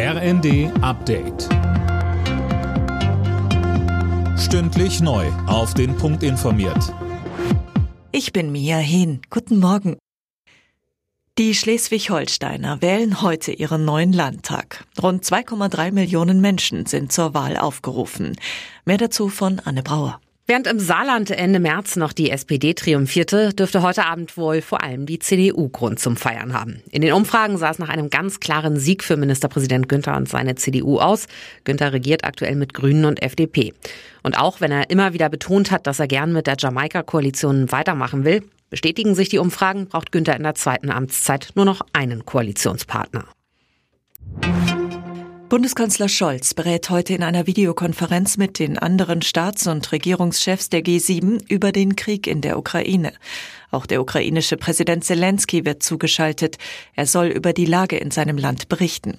RND Update. Stündlich neu. Auf den Punkt informiert. Ich bin Mia Hehn. Guten Morgen. Die Schleswig-Holsteiner wählen heute ihren neuen Landtag. Rund 2,3 Millionen Menschen sind zur Wahl aufgerufen. Mehr dazu von Anne Brauer. Während im Saarland Ende März noch die SPD triumphierte, dürfte heute Abend wohl vor allem die CDU Grund zum Feiern haben. In den Umfragen sah es nach einem ganz klaren Sieg für Ministerpräsident Günther und seine CDU aus. Günther regiert aktuell mit Grünen und FDP. Und auch wenn er immer wieder betont hat, dass er gern mit der Jamaika-Koalition weitermachen will, bestätigen sich die Umfragen, braucht Günther in der zweiten Amtszeit nur noch einen Koalitionspartner. Bundeskanzler Scholz berät heute in einer Videokonferenz mit den anderen Staats- und Regierungschefs der G7 über den Krieg in der Ukraine. Auch der ukrainische Präsident Zelensky wird zugeschaltet. Er soll über die Lage in seinem Land berichten.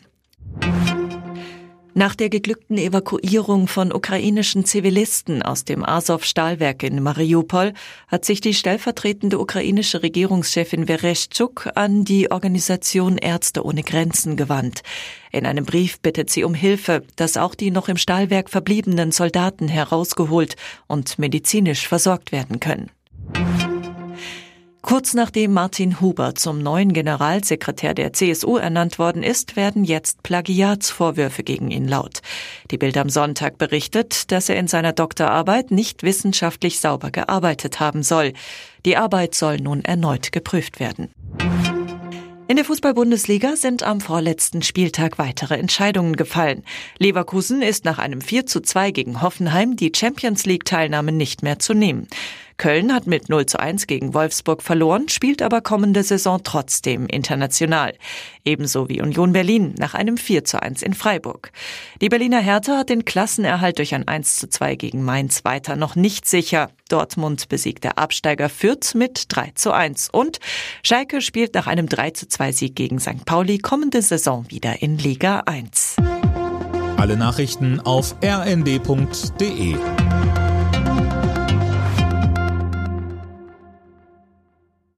Nach der geglückten Evakuierung von ukrainischen Zivilisten aus dem Azov-Stahlwerk in Mariupol hat sich die stellvertretende ukrainische Regierungschefin Vereshchuk an die Organisation Ärzte ohne Grenzen gewandt. In einem Brief bittet sie um Hilfe, dass auch die noch im Stahlwerk verbliebenen Soldaten herausgeholt und medizinisch versorgt werden können. Kurz nachdem Martin Huber zum neuen Generalsekretär der CSU ernannt worden ist, werden jetzt Plagiatsvorwürfe gegen ihn laut. Die Bild am Sonntag berichtet, dass er in seiner Doktorarbeit nicht wissenschaftlich sauber gearbeitet haben soll. Die Arbeit soll nun erneut geprüft werden. In der Fußball-Bundesliga sind am vorletzten Spieltag weitere Entscheidungen gefallen. Leverkusen ist nach einem 4 zu 2 gegen Hoffenheim die Champions League-Teilnahme nicht mehr zu nehmen. Köln hat mit 0 zu 1 gegen Wolfsburg verloren, spielt aber kommende Saison trotzdem international. Ebenso wie Union Berlin nach einem 4 zu 1 in Freiburg. Die Berliner Hertha hat den Klassenerhalt durch ein 1 zu 2 gegen Mainz weiter noch nicht sicher. Dortmund besiegt der Absteiger Fürth mit 3 zu 1 und Schalke spielt nach einem 3 zu 2 Sieg gegen St. Pauli kommende Saison wieder in Liga 1. Alle Nachrichten auf rnd.de